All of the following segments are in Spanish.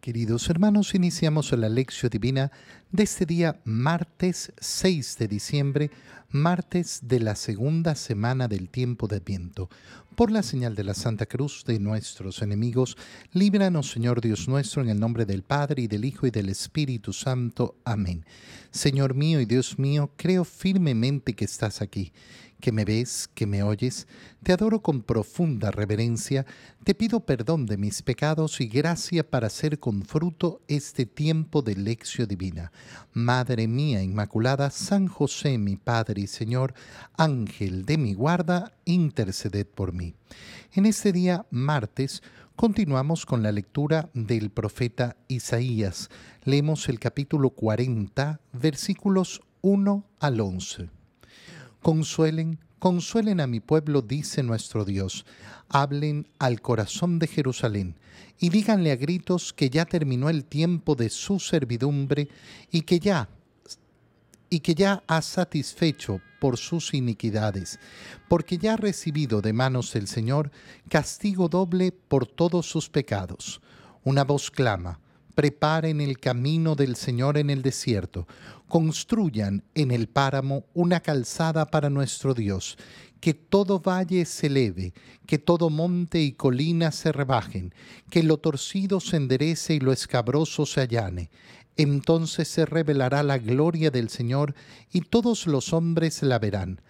Queridos hermanos, iniciamos la lección divina de este día martes 6 de diciembre, martes de la segunda semana del tiempo de Adviento. Por la señal de la Santa Cruz de nuestros enemigos, líbranos Señor Dios nuestro en el nombre del Padre y del Hijo y del Espíritu Santo. Amén. Señor mío y Dios mío, creo firmemente que estás aquí que me ves, que me oyes, te adoro con profunda reverencia, te pido perdón de mis pecados y gracia para hacer con fruto este tiempo de lección divina. Madre mía Inmaculada, San José, mi Padre y Señor, Ángel de mi guarda, interceded por mí. En este día, martes, continuamos con la lectura del profeta Isaías. Leemos el capítulo 40, versículos 1 al 11. Consuelen, consuelen a mi pueblo, dice nuestro Dios. Hablen al corazón de Jerusalén y díganle a gritos que ya terminó el tiempo de su servidumbre y que ya y que ya ha satisfecho por sus iniquidades, porque ya ha recibido de manos del Señor castigo doble por todos sus pecados. Una voz clama, preparen el camino del Señor en el desierto, construyan en el páramo una calzada para nuestro Dios, que todo valle se eleve, que todo monte y colina se rebajen, que lo torcido se enderece y lo escabroso se allane. Entonces se revelará la gloria del Señor y todos los hombres la verán.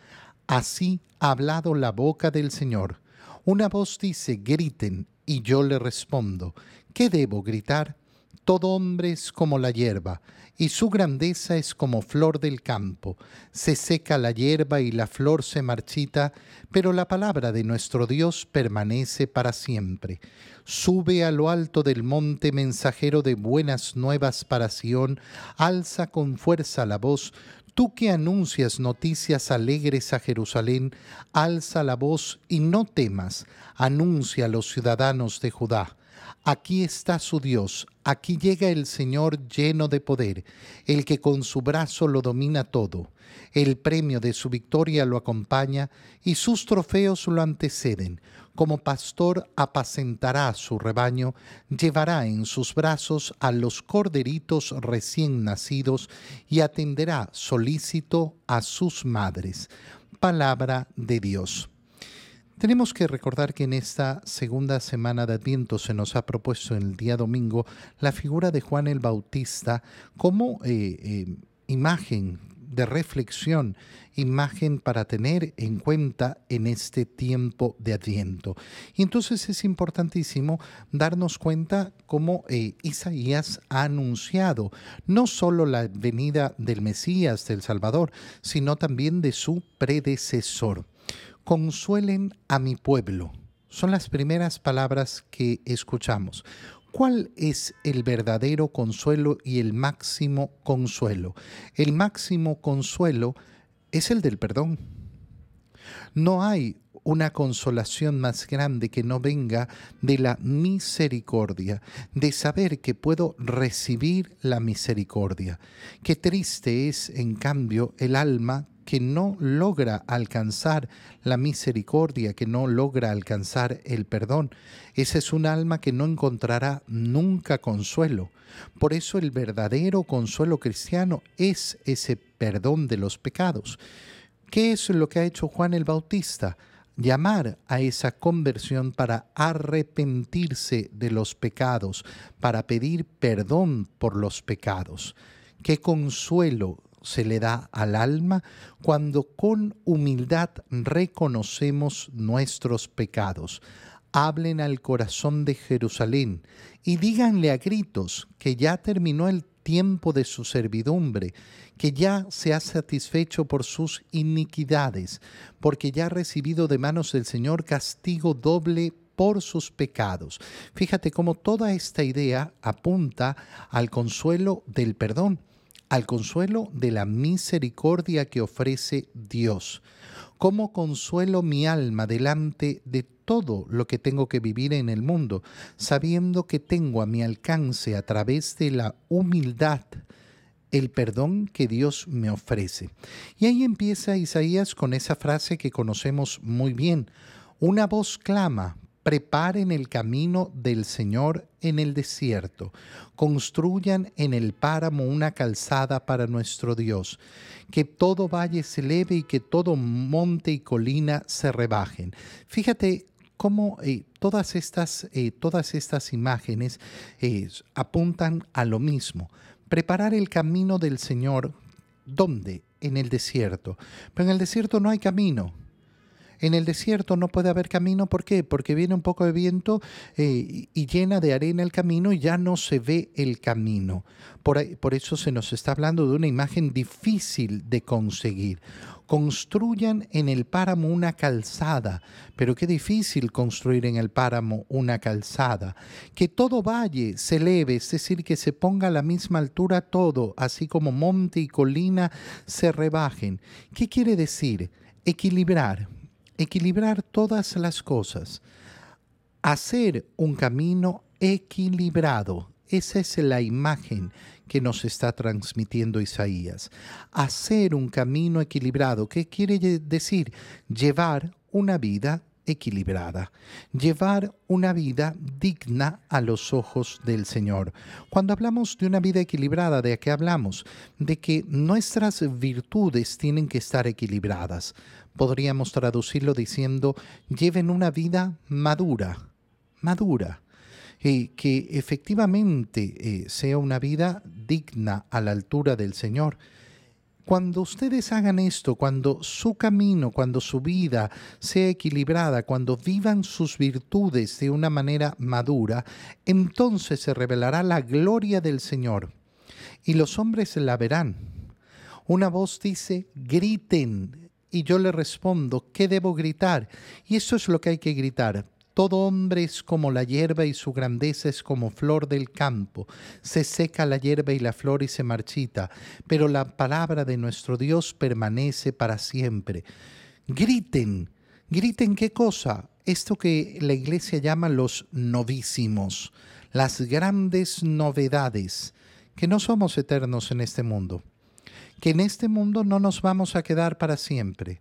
Así ha hablado la boca del Señor. Una voz dice, griten, y yo le respondo, ¿qué debo gritar? Todo hombre es como la hierba, y su grandeza es como flor del campo. Se seca la hierba y la flor se marchita, pero la palabra de nuestro Dios permanece para siempre. Sube a lo alto del monte mensajero de buenas nuevas para Sión, alza con fuerza la voz, Tú que anuncias noticias alegres a Jerusalén, alza la voz y no temas, anuncia a los ciudadanos de Judá. Aquí está su Dios, aquí llega el Señor lleno de poder, el que con su brazo lo domina todo. El premio de su victoria lo acompaña y sus trofeos lo anteceden. Como pastor apacentará su rebaño, llevará en sus brazos a los corderitos recién nacidos y atenderá solícito a sus madres. Palabra de Dios. Tenemos que recordar que en esta segunda semana de Adviento se nos ha propuesto el día domingo la figura de Juan el Bautista como eh, eh, imagen de reflexión, imagen para tener en cuenta en este tiempo de Adviento. Y entonces es importantísimo darnos cuenta cómo eh, Isaías ha anunciado no solo la venida del Mesías, del Salvador, sino también de su predecesor consuelen a mi pueblo. Son las primeras palabras que escuchamos. ¿Cuál es el verdadero consuelo y el máximo consuelo? El máximo consuelo es el del perdón. No hay una consolación más grande que no venga de la misericordia, de saber que puedo recibir la misericordia. Qué triste es, en cambio, el alma que no logra alcanzar la misericordia, que no logra alcanzar el perdón. Esa es un alma que no encontrará nunca consuelo. Por eso el verdadero consuelo cristiano es ese perdón de los pecados. ¿Qué es lo que ha hecho Juan el Bautista? llamar a esa conversión para arrepentirse de los pecados, para pedir perdón por los pecados. Qué consuelo se le da al alma cuando con humildad reconocemos nuestros pecados. Hablen al corazón de Jerusalén y díganle a gritos que ya terminó el tiempo de su servidumbre, que ya se ha satisfecho por sus iniquidades, porque ya ha recibido de manos del Señor castigo doble por sus pecados. Fíjate cómo toda esta idea apunta al consuelo del perdón al consuelo de la misericordia que ofrece Dios. ¿Cómo consuelo mi alma delante de todo lo que tengo que vivir en el mundo, sabiendo que tengo a mi alcance a través de la humildad el perdón que Dios me ofrece? Y ahí empieza Isaías con esa frase que conocemos muy bien. Una voz clama, preparen el camino del Señor en el desierto, construyan en el páramo una calzada para nuestro Dios, que todo valle se eleve y que todo monte y colina se rebajen. Fíjate cómo eh, todas, estas, eh, todas estas imágenes eh, apuntan a lo mismo. Preparar el camino del Señor, ¿dónde? En el desierto. Pero en el desierto no hay camino. En el desierto no puede haber camino, ¿por qué? Porque viene un poco de viento eh, y llena de arena el camino y ya no se ve el camino. Por, por eso se nos está hablando de una imagen difícil de conseguir. Construyan en el páramo una calzada, pero qué difícil construir en el páramo una calzada. Que todo valle se eleve, es decir, que se ponga a la misma altura todo, así como monte y colina se rebajen. ¿Qué quiere decir? Equilibrar equilibrar todas las cosas, hacer un camino equilibrado. Esa es la imagen que nos está transmitiendo Isaías. Hacer un camino equilibrado. ¿Qué quiere decir? Llevar una vida equilibrada, llevar una vida digna a los ojos del Señor. Cuando hablamos de una vida equilibrada, ¿de qué hablamos? De que nuestras virtudes tienen que estar equilibradas podríamos traducirlo diciendo, lleven una vida madura, madura, y que efectivamente eh, sea una vida digna a la altura del Señor. Cuando ustedes hagan esto, cuando su camino, cuando su vida sea equilibrada, cuando vivan sus virtudes de una manera madura, entonces se revelará la gloria del Señor y los hombres la verán. Una voz dice, griten, y yo le respondo, ¿qué debo gritar? Y eso es lo que hay que gritar. Todo hombre es como la hierba y su grandeza es como flor del campo. Se seca la hierba y la flor y se marchita, pero la palabra de nuestro Dios permanece para siempre. Griten, griten qué cosa? Esto que la iglesia llama los novísimos, las grandes novedades, que no somos eternos en este mundo que en este mundo no nos vamos a quedar para siempre.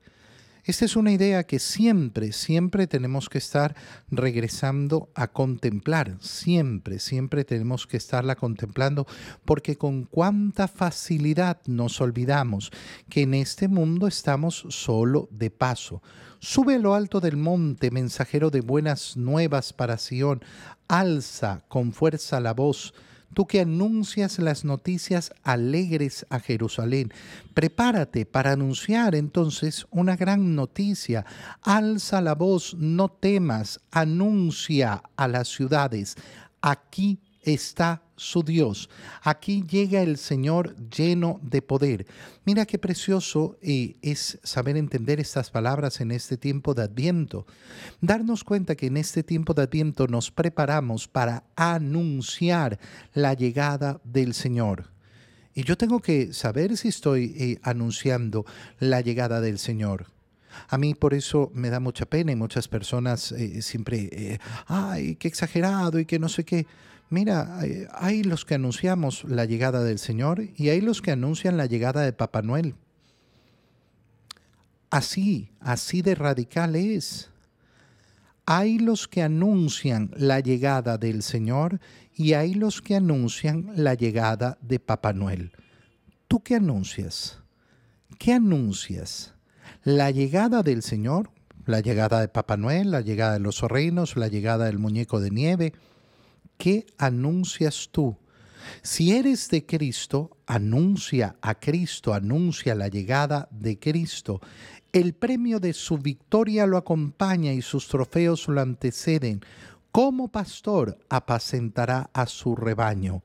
Esta es una idea que siempre, siempre tenemos que estar regresando a contemplar, siempre, siempre tenemos que estarla contemplando, porque con cuánta facilidad nos olvidamos que en este mundo estamos solo de paso. Sube lo alto del monte, mensajero de buenas nuevas para Sión, alza con fuerza la voz, tú que anuncias las noticias alegres a Jerusalén. Prepárate para anunciar entonces una gran noticia. Alza la voz, no temas, anuncia a las ciudades. Aquí está su Dios. Aquí llega el Señor lleno de poder. Mira qué precioso eh, es saber entender estas palabras en este tiempo de Adviento. Darnos cuenta que en este tiempo de Adviento nos preparamos para anunciar la llegada del Señor. Y yo tengo que saber si estoy eh, anunciando la llegada del Señor. A mí por eso me da mucha pena y muchas personas eh, siempre, ay, qué exagerado y que no sé qué. Mira, hay los que anunciamos la llegada del Señor y hay los que anuncian la llegada de Papá Noel. Así, así de radical es. Hay los que anuncian la llegada del Señor y hay los que anuncian la llegada de Papá Noel. ¿Tú qué anuncias? ¿Qué anuncias? ¿La llegada del Señor? ¿La llegada de Papá Noel? ¿La llegada de los reinos? ¿La llegada del muñeco de nieve? ¿Qué anuncias tú? Si eres de Cristo, anuncia a Cristo, anuncia la llegada de Cristo. El premio de su victoria lo acompaña y sus trofeos lo anteceden. Como pastor apacentará a su rebaño.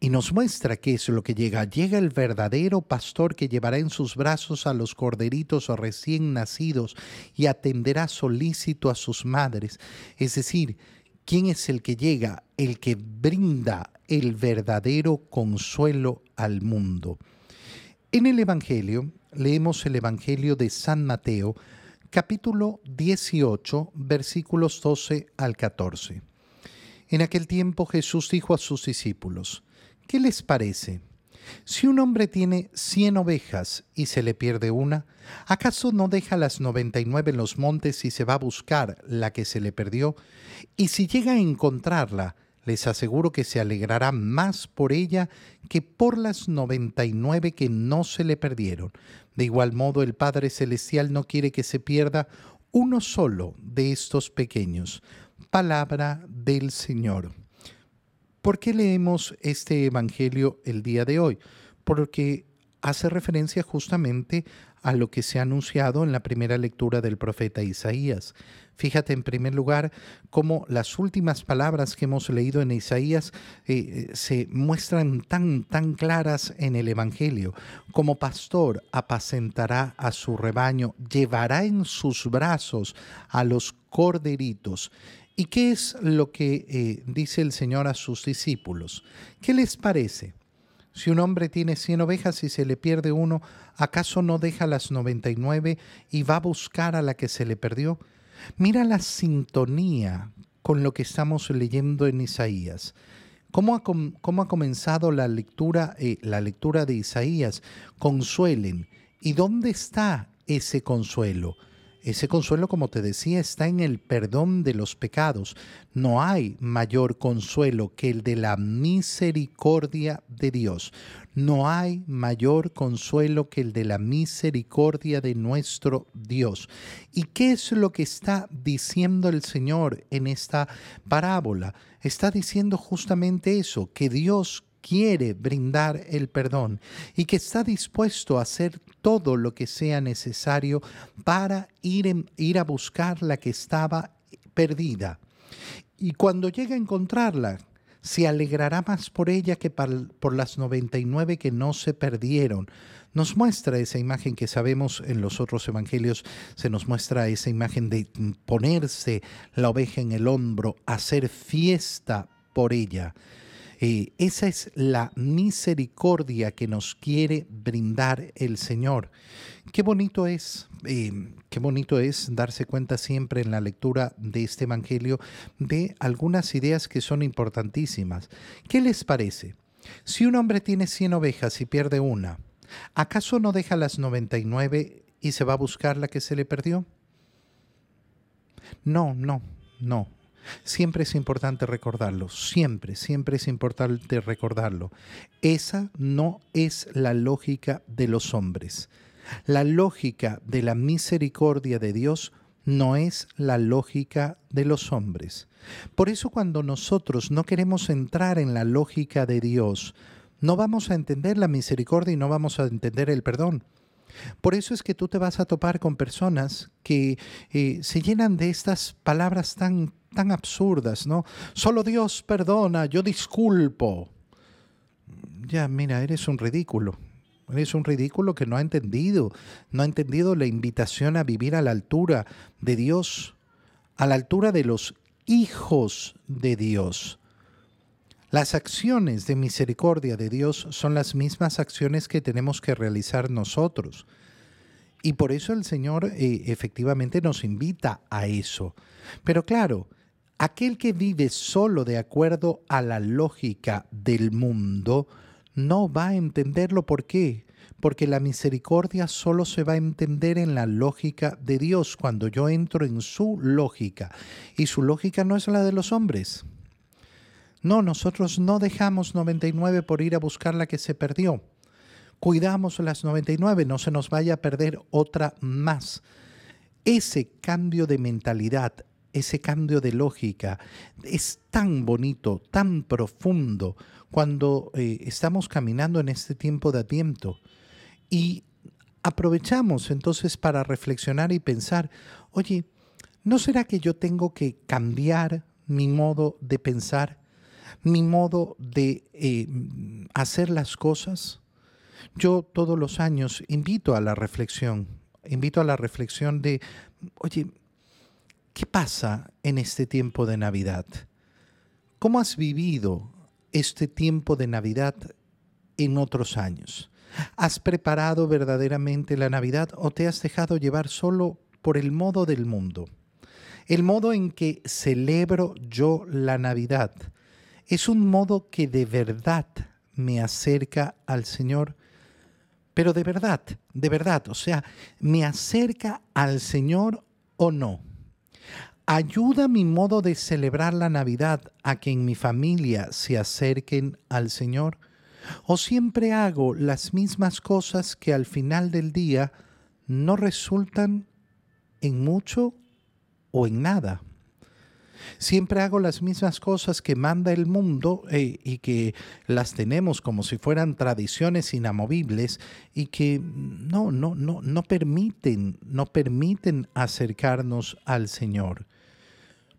Y nos muestra qué es lo que llega. Llega el verdadero pastor que llevará en sus brazos a los corderitos recién nacidos y atenderá solícito a sus madres. Es decir, ¿Quién es el que llega? El que brinda el verdadero consuelo al mundo. En el Evangelio, leemos el Evangelio de San Mateo, capítulo 18, versículos 12 al 14. En aquel tiempo Jesús dijo a sus discípulos, ¿qué les parece? Si un hombre tiene cien ovejas y se le pierde una, ¿acaso no deja las noventa y nueve en los montes y se va a buscar la que se le perdió? Y si llega a encontrarla, les aseguro que se alegrará más por ella que por las noventa y nueve que no se le perdieron. De igual modo, el Padre Celestial no quiere que se pierda uno solo de estos pequeños. Palabra del Señor. ¿Por qué leemos este Evangelio el día de hoy? Porque hace referencia justamente a lo que se ha anunciado en la primera lectura del profeta Isaías. Fíjate en primer lugar cómo las últimas palabras que hemos leído en Isaías eh, se muestran tan, tan claras en el Evangelio. Como pastor apacentará a su rebaño, llevará en sus brazos a los corderitos. ¿Y qué es lo que eh, dice el Señor a sus discípulos? ¿Qué les parece? Si un hombre tiene cien ovejas y se le pierde uno, ¿acaso no deja las noventa y nueve y va a buscar a la que se le perdió? Mira la sintonía con lo que estamos leyendo en Isaías. ¿Cómo ha, cómo ha comenzado la lectura, eh, la lectura de Isaías? Consuelen. ¿Y dónde está ese consuelo? Ese consuelo, como te decía, está en el perdón de los pecados. No hay mayor consuelo que el de la misericordia de Dios. No hay mayor consuelo que el de la misericordia de nuestro Dios. ¿Y qué es lo que está diciendo el Señor en esta parábola? Está diciendo justamente eso, que Dios quiere brindar el perdón y que está dispuesto a hacer todo lo que sea necesario para ir, ir a buscar la que estaba perdida. Y cuando llegue a encontrarla, se alegrará más por ella que por las 99 que no se perdieron. Nos muestra esa imagen que sabemos en los otros evangelios, se nos muestra esa imagen de ponerse la oveja en el hombro, hacer fiesta por ella. Eh, esa es la misericordia que nos quiere brindar el Señor. Qué bonito es, eh, qué bonito es darse cuenta siempre en la lectura de este Evangelio de algunas ideas que son importantísimas. ¿Qué les parece? Si un hombre tiene 100 ovejas y pierde una, ¿acaso no deja las 99 y se va a buscar la que se le perdió? No, no, no. Siempre es importante recordarlo, siempre, siempre es importante recordarlo. Esa no es la lógica de los hombres. La lógica de la misericordia de Dios no es la lógica de los hombres. Por eso cuando nosotros no queremos entrar en la lógica de Dios, no vamos a entender la misericordia y no vamos a entender el perdón. Por eso es que tú te vas a topar con personas que eh, se llenan de estas palabras tan tan absurdas, ¿no? Solo Dios perdona, yo disculpo. Ya, mira, eres un ridículo. Eres un ridículo que no ha entendido, no ha entendido la invitación a vivir a la altura de Dios, a la altura de los hijos de Dios. Las acciones de misericordia de Dios son las mismas acciones que tenemos que realizar nosotros. Y por eso el Señor eh, efectivamente nos invita a eso. Pero claro, Aquel que vive solo de acuerdo a la lógica del mundo no va a entenderlo. ¿Por qué? Porque la misericordia solo se va a entender en la lógica de Dios cuando yo entro en su lógica. Y su lógica no es la de los hombres. No, nosotros no dejamos 99 por ir a buscar la que se perdió. Cuidamos las 99, no se nos vaya a perder otra más. Ese cambio de mentalidad, ese cambio de lógica es tan bonito, tan profundo cuando eh, estamos caminando en este tiempo de Adviento. Y aprovechamos entonces para reflexionar y pensar, oye, ¿no será que yo tengo que cambiar mi modo de pensar, mi modo de eh, hacer las cosas? Yo todos los años invito a la reflexión, invito a la reflexión de, oye, ¿Qué pasa en este tiempo de Navidad? ¿Cómo has vivido este tiempo de Navidad en otros años? ¿Has preparado verdaderamente la Navidad o te has dejado llevar solo por el modo del mundo? El modo en que celebro yo la Navidad es un modo que de verdad me acerca al Señor? Pero de verdad, de verdad, o sea, ¿me acerca al Señor o no? ¿Ayuda mi modo de celebrar la Navidad a que en mi familia se acerquen al Señor? ¿O siempre hago las mismas cosas que al final del día no resultan en mucho o en nada? Siempre hago las mismas cosas que manda el mundo eh, y que las tenemos como si fueran tradiciones inamovibles y que no, no, no, no permiten, no permiten acercarnos al Señor.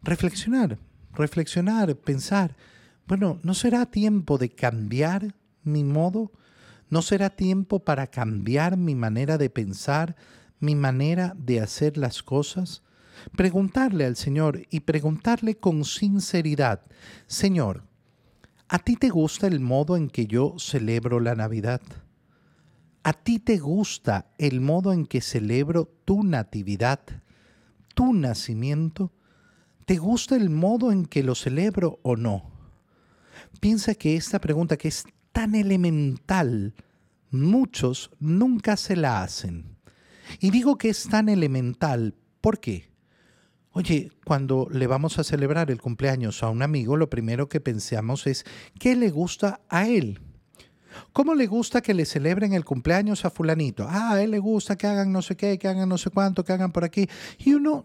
Reflexionar, reflexionar, pensar, bueno, ¿no será tiempo de cambiar mi modo? ¿No será tiempo para cambiar mi manera de pensar, mi manera de hacer las cosas? Preguntarle al Señor y preguntarle con sinceridad, Señor, ¿a ti te gusta el modo en que yo celebro la Navidad? ¿A ti te gusta el modo en que celebro tu natividad, tu nacimiento? ¿Te gusta el modo en que lo celebro o no? Piensa que esta pregunta que es tan elemental, muchos nunca se la hacen. Y digo que es tan elemental, ¿por qué? Oye, cuando le vamos a celebrar el cumpleaños a un amigo, lo primero que pensamos es qué le gusta a él. ¿Cómo le gusta que le celebren el cumpleaños a fulanito? Ah, a él le gusta que hagan no sé qué, que hagan no sé cuánto, que hagan por aquí. Y uno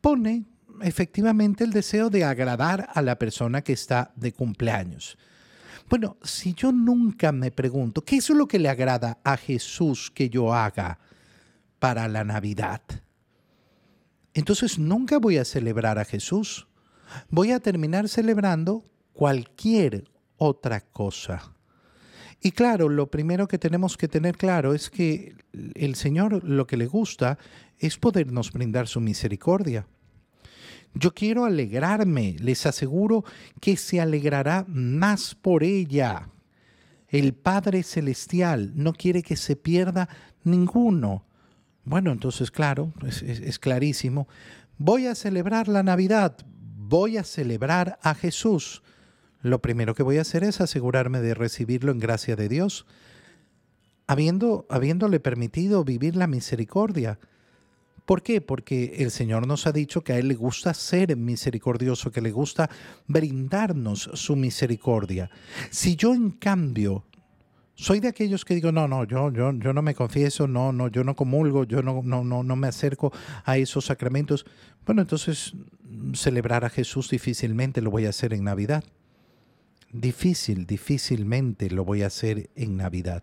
pone efectivamente el deseo de agradar a la persona que está de cumpleaños. Bueno, si yo nunca me pregunto, ¿qué es lo que le agrada a Jesús que yo haga para la Navidad? Entonces nunca voy a celebrar a Jesús. Voy a terminar celebrando cualquier otra cosa. Y claro, lo primero que tenemos que tener claro es que el Señor lo que le gusta es podernos brindar su misericordia. Yo quiero alegrarme, les aseguro que se alegrará más por ella. El Padre Celestial no quiere que se pierda ninguno. Bueno, entonces, claro, es, clarísimo. Voy a celebrar la Navidad, voy a celebrar a Jesús. Lo primero que voy a hacer es asegurarme de recibirlo en gracia de Dios, habiendo, habiéndole permitido vivir la misericordia. ¿Por qué? Porque el Señor nos ha dicho que a Él le gusta ser misericordioso, que le gusta brindarnos su misericordia. Si yo en cambio soy de aquellos que digo, no, no, yo, yo, yo no me confieso, no, no, yo no comulgo, yo no, no, no, no me acerco a esos sacramentos. Bueno, entonces celebrar a Jesús difícilmente lo voy a hacer en Navidad. Difícil, difícilmente lo voy a hacer en Navidad.